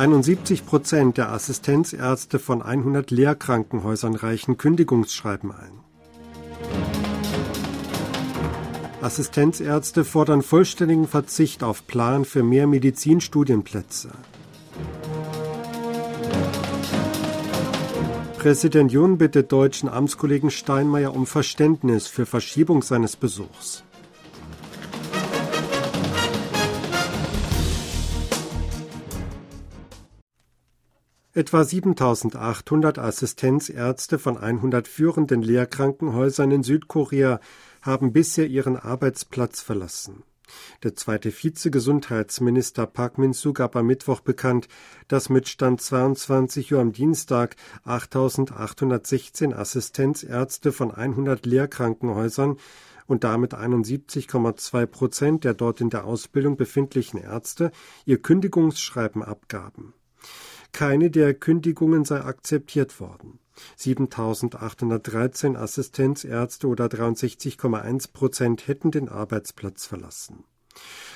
71 Prozent der Assistenzärzte von 100 Lehrkrankenhäusern reichen Kündigungsschreiben ein. Assistenzärzte fordern vollständigen Verzicht auf Plan für mehr Medizinstudienplätze. Präsident Jun bittet deutschen Amtskollegen Steinmeier um Verständnis für Verschiebung seines Besuchs. Etwa 7800 Assistenzärzte von 100 führenden Lehrkrankenhäusern in Südkorea haben bisher ihren Arbeitsplatz verlassen. Der zweite Vizegesundheitsminister Park Min-soo gab am Mittwoch bekannt, dass mit Stand 22 Uhr am Dienstag 8.816 Assistenzärzte von 100 Lehrkrankenhäusern und damit 71,2 Prozent der dort in der Ausbildung befindlichen Ärzte ihr Kündigungsschreiben abgaben. Keine der Kündigungen sei akzeptiert worden. 7.813 Assistenzärzte oder 63,1 Prozent hätten den Arbeitsplatz verlassen.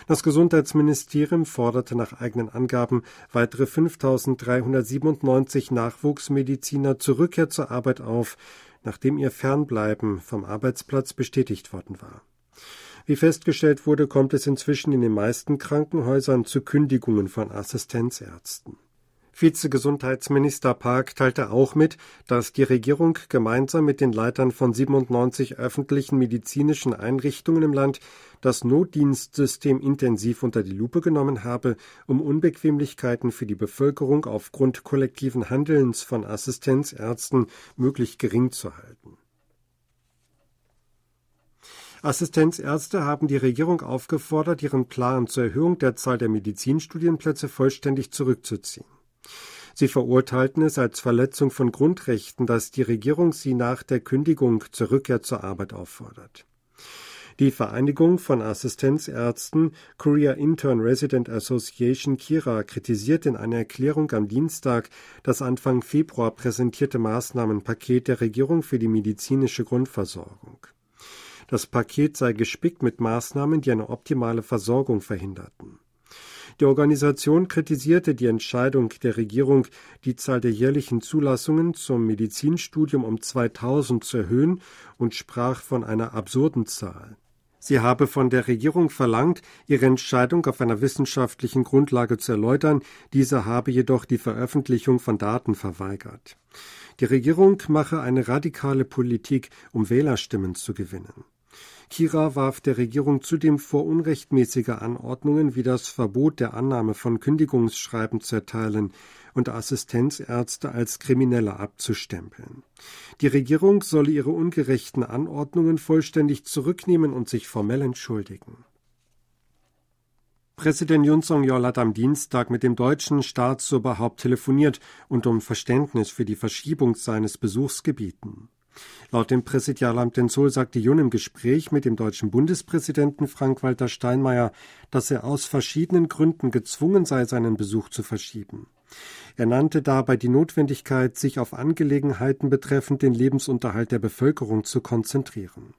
Das Gesundheitsministerium forderte nach eigenen Angaben weitere 5.397 Nachwuchsmediziner zur Rückkehr zur Arbeit auf, nachdem ihr Fernbleiben vom Arbeitsplatz bestätigt worden war. Wie festgestellt wurde, kommt es inzwischen in den meisten Krankenhäusern zu Kündigungen von Assistenzärzten. Vizegesundheitsminister Park teilte auch mit, dass die Regierung gemeinsam mit den Leitern von 97 öffentlichen medizinischen Einrichtungen im Land das Notdienstsystem intensiv unter die Lupe genommen habe, um Unbequemlichkeiten für die Bevölkerung aufgrund kollektiven Handelns von Assistenzärzten möglich gering zu halten. Assistenzärzte haben die Regierung aufgefordert, ihren Plan zur Erhöhung der Zahl der Medizinstudienplätze vollständig zurückzuziehen. Sie verurteilten es als Verletzung von Grundrechten, dass die Regierung sie nach der Kündigung zur Rückkehr zur Arbeit auffordert. Die Vereinigung von Assistenzärzten Korea Intern Resident Association Kira kritisiert in einer Erklärung am Dienstag das Anfang Februar präsentierte Maßnahmenpaket der Regierung für die medizinische Grundversorgung. Das Paket sei gespickt mit Maßnahmen, die eine optimale Versorgung verhinderten. Die Organisation kritisierte die Entscheidung der Regierung, die Zahl der jährlichen Zulassungen zum Medizinstudium um 2000 zu erhöhen und sprach von einer absurden Zahl. Sie habe von der Regierung verlangt, ihre Entscheidung auf einer wissenschaftlichen Grundlage zu erläutern, diese habe jedoch die Veröffentlichung von Daten verweigert. Die Regierung mache eine radikale Politik, um Wählerstimmen zu gewinnen. Kira warf der Regierung zudem vor, unrechtmäßige Anordnungen wie das Verbot der Annahme von Kündigungsschreiben zu erteilen und Assistenzärzte als Kriminelle abzustempeln. Die Regierung solle ihre ungerechten Anordnungen vollständig zurücknehmen und sich formell entschuldigen. Präsident Yun Song-yeol hat am Dienstag mit dem deutschen Staatsoberhaupt telefoniert und um Verständnis für die Verschiebung seines Besuchs gebeten. Laut dem Präsidialamt Seoul sagte Jun im Gespräch mit dem deutschen Bundespräsidenten Frank-Walter Steinmeier, dass er aus verschiedenen Gründen gezwungen sei, seinen Besuch zu verschieben. Er nannte dabei die Notwendigkeit, sich auf Angelegenheiten betreffend den Lebensunterhalt der Bevölkerung zu konzentrieren.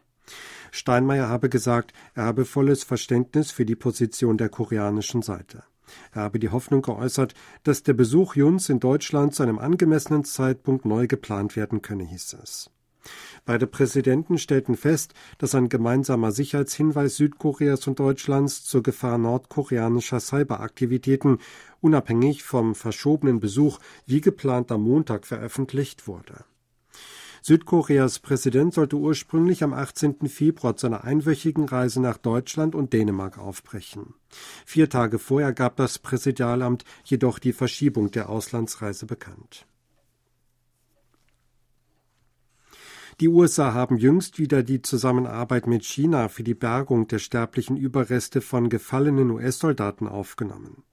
Steinmeier habe gesagt, er habe volles Verständnis für die Position der koreanischen Seite. Er habe die Hoffnung geäußert, dass der Besuch Juns in Deutschland zu einem angemessenen Zeitpunkt neu geplant werden könne, hieß es. Beide Präsidenten stellten fest, dass ein gemeinsamer Sicherheitshinweis Südkoreas und Deutschlands zur Gefahr nordkoreanischer Cyberaktivitäten unabhängig vom verschobenen Besuch wie geplant am Montag veröffentlicht wurde. Südkoreas Präsident sollte ursprünglich am 18. Februar zu einer einwöchigen Reise nach Deutschland und Dänemark aufbrechen. Vier Tage vorher gab das Präsidialamt jedoch die Verschiebung der Auslandsreise bekannt. Die USA haben jüngst wieder die Zusammenarbeit mit China für die Bergung der sterblichen Überreste von gefallenen US-Soldaten aufgenommen.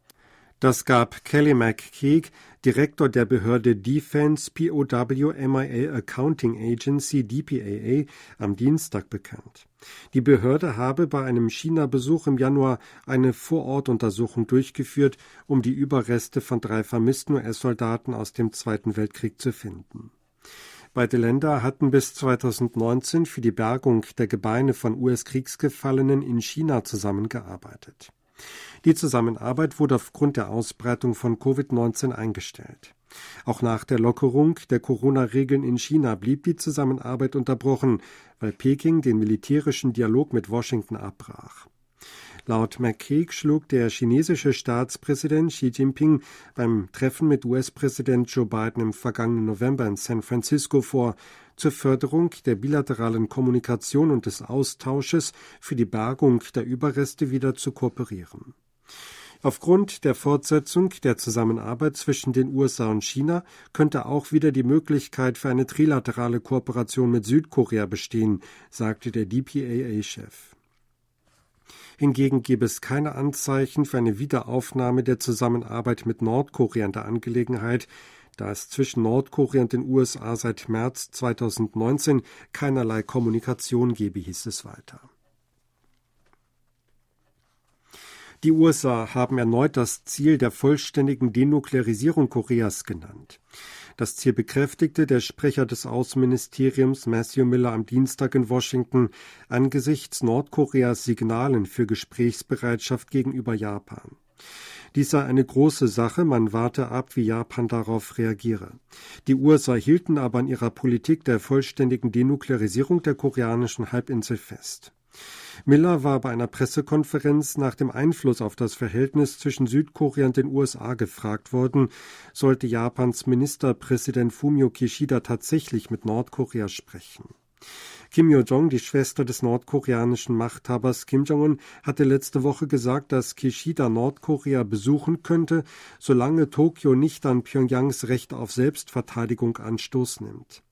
Das gab Kelly McKeague, Direktor der Behörde Defense POW MIA Accounting Agency DPAA, am Dienstag bekannt. Die Behörde habe bei einem China-Besuch im Januar eine Vorortuntersuchung durchgeführt, um die Überreste von drei vermissten US-Soldaten aus dem Zweiten Weltkrieg zu finden. Beide Länder hatten bis 2019 für die Bergung der Gebeine von US-Kriegsgefallenen in China zusammengearbeitet. Die Zusammenarbeit wurde aufgrund der Ausbreitung von Covid-19 eingestellt. Auch nach der Lockerung der Corona-Regeln in China blieb die Zusammenarbeit unterbrochen, weil Peking den militärischen Dialog mit Washington abbrach. Laut McCaig schlug der chinesische Staatspräsident Xi Jinping beim Treffen mit US-Präsident Joe Biden im vergangenen November in San Francisco vor, zur Förderung der bilateralen Kommunikation und des Austausches für die Bergung der Überreste wieder zu kooperieren. Aufgrund der Fortsetzung der Zusammenarbeit zwischen den USA und China könnte auch wieder die Möglichkeit für eine trilaterale Kooperation mit Südkorea bestehen, sagte der DPAA-Chef. Hingegen gebe es keine Anzeichen für eine Wiederaufnahme der Zusammenarbeit mit Nordkorea in der Angelegenheit, da es zwischen Nordkorea und den USA seit März 2019 keinerlei Kommunikation gebe, hieß es weiter. Die USA haben erneut das Ziel der vollständigen Denuklearisierung Koreas genannt. Das Ziel bekräftigte der Sprecher des Außenministeriums Matthew Miller am Dienstag in Washington angesichts Nordkoreas Signalen für Gesprächsbereitschaft gegenüber Japan. Dies sei eine große Sache, man warte ab, wie Japan darauf reagiere. Die USA hielten aber an ihrer Politik der vollständigen Denuklearisierung der koreanischen Halbinsel fest. Miller war bei einer Pressekonferenz nach dem Einfluss auf das Verhältnis zwischen Südkorea und den USA gefragt worden, sollte Japans Ministerpräsident Fumio Kishida tatsächlich mit Nordkorea sprechen. Kim Yo-jong, die Schwester des nordkoreanischen Machthabers Kim Jong-un, hatte letzte Woche gesagt, dass Kishida Nordkorea besuchen könnte, solange Tokio nicht an Pyongyangs Recht auf Selbstverteidigung Anstoß nimmt.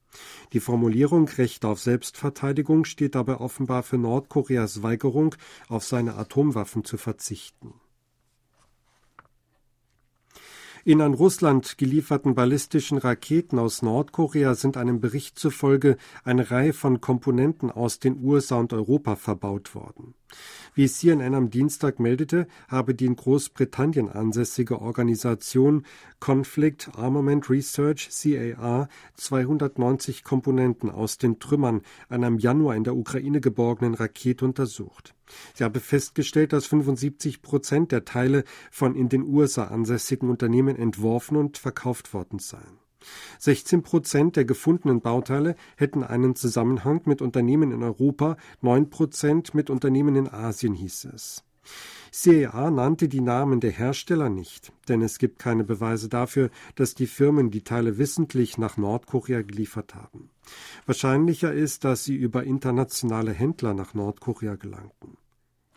Die Formulierung Recht auf Selbstverteidigung steht dabei offenbar für Nordkoreas Weigerung, auf seine Atomwaffen zu verzichten. In an Russland gelieferten ballistischen Raketen aus Nordkorea sind einem Bericht zufolge eine Reihe von Komponenten aus den USA und Europa verbaut worden. Wie CNN am Dienstag meldete, habe die in Großbritannien ansässige Organisation Conflict Armament Research CAR 290 Komponenten aus den Trümmern einer im Januar in der Ukraine geborgenen Rakete untersucht. Sie habe festgestellt, dass 75 Prozent der Teile von in den USA ansässigen Unternehmen entworfen und verkauft worden seien. 16 Prozent der gefundenen Bauteile hätten einen Zusammenhang mit Unternehmen in Europa, 9 Prozent mit Unternehmen in Asien, hieß es. CEA nannte die Namen der Hersteller nicht, denn es gibt keine Beweise dafür, dass die Firmen die Teile wissentlich nach Nordkorea geliefert haben. Wahrscheinlicher ist, dass sie über internationale Händler nach Nordkorea gelangten.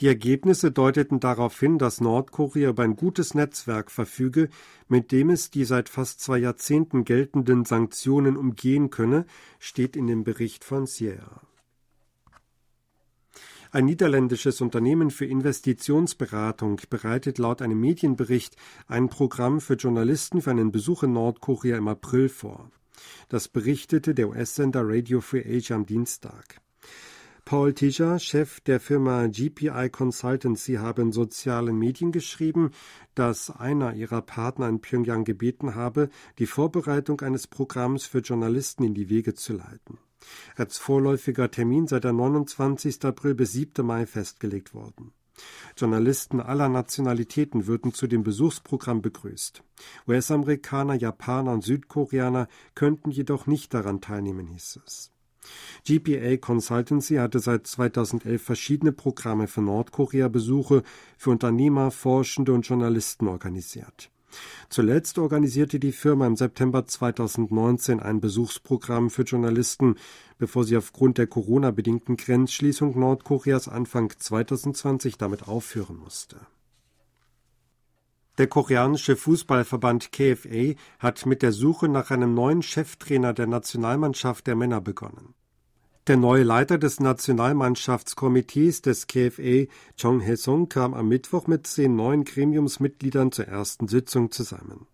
Die Ergebnisse deuteten darauf hin, dass Nordkorea über ein gutes Netzwerk verfüge, mit dem es die seit fast zwei Jahrzehnten geltenden Sanktionen umgehen könne, steht in dem Bericht von Sierra. Ein niederländisches Unternehmen für Investitionsberatung bereitet laut einem Medienbericht ein Programm für Journalisten für einen Besuch in Nordkorea im April vor. Das berichtete der US-Sender Radio Free Asia am Dienstag. Paul Tischer, Chef der Firma GPI Consultancy, habe in sozialen Medien geschrieben, dass einer ihrer Partner in Pyongyang gebeten habe, die Vorbereitung eines Programms für Journalisten in die Wege zu leiten. Als vorläufiger Termin sei der 29. April bis 7. Mai festgelegt worden. Journalisten aller Nationalitäten würden zu dem Besuchsprogramm begrüßt. US-Amerikaner, Japaner und Südkoreaner könnten jedoch nicht daran teilnehmen, hieß es. GPA Consultancy hatte seit 2011 verschiedene Programme für Nordkorea-Besuche für Unternehmer, Forschende und Journalisten organisiert. Zuletzt organisierte die Firma im September 2019 ein Besuchsprogramm für Journalisten, bevor sie aufgrund der Corona-bedingten Grenzschließung Nordkoreas Anfang 2020 damit aufhören musste. Der koreanische Fußballverband KFA hat mit der Suche nach einem neuen Cheftrainer der Nationalmannschaft der Männer begonnen. Der neue Leiter des Nationalmannschaftskomitees des KFA, Chong Hae-sung, kam am Mittwoch mit zehn neuen Gremiumsmitgliedern zur ersten Sitzung zusammen.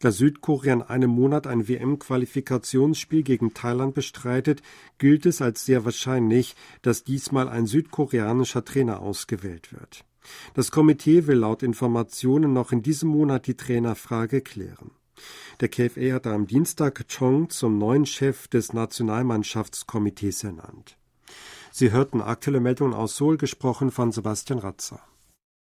Da Südkorea in einem Monat ein WM-Qualifikationsspiel gegen Thailand bestreitet, gilt es als sehr wahrscheinlich, dass diesmal ein südkoreanischer Trainer ausgewählt wird. Das Komitee will laut Informationen noch in diesem Monat die Trainerfrage klären. Der KFA hatte am Dienstag Chong zum neuen Chef des Nationalmannschaftskomitees ernannt. Sie hörten aktuelle Meldungen aus Seoul, gesprochen von Sebastian Ratzer.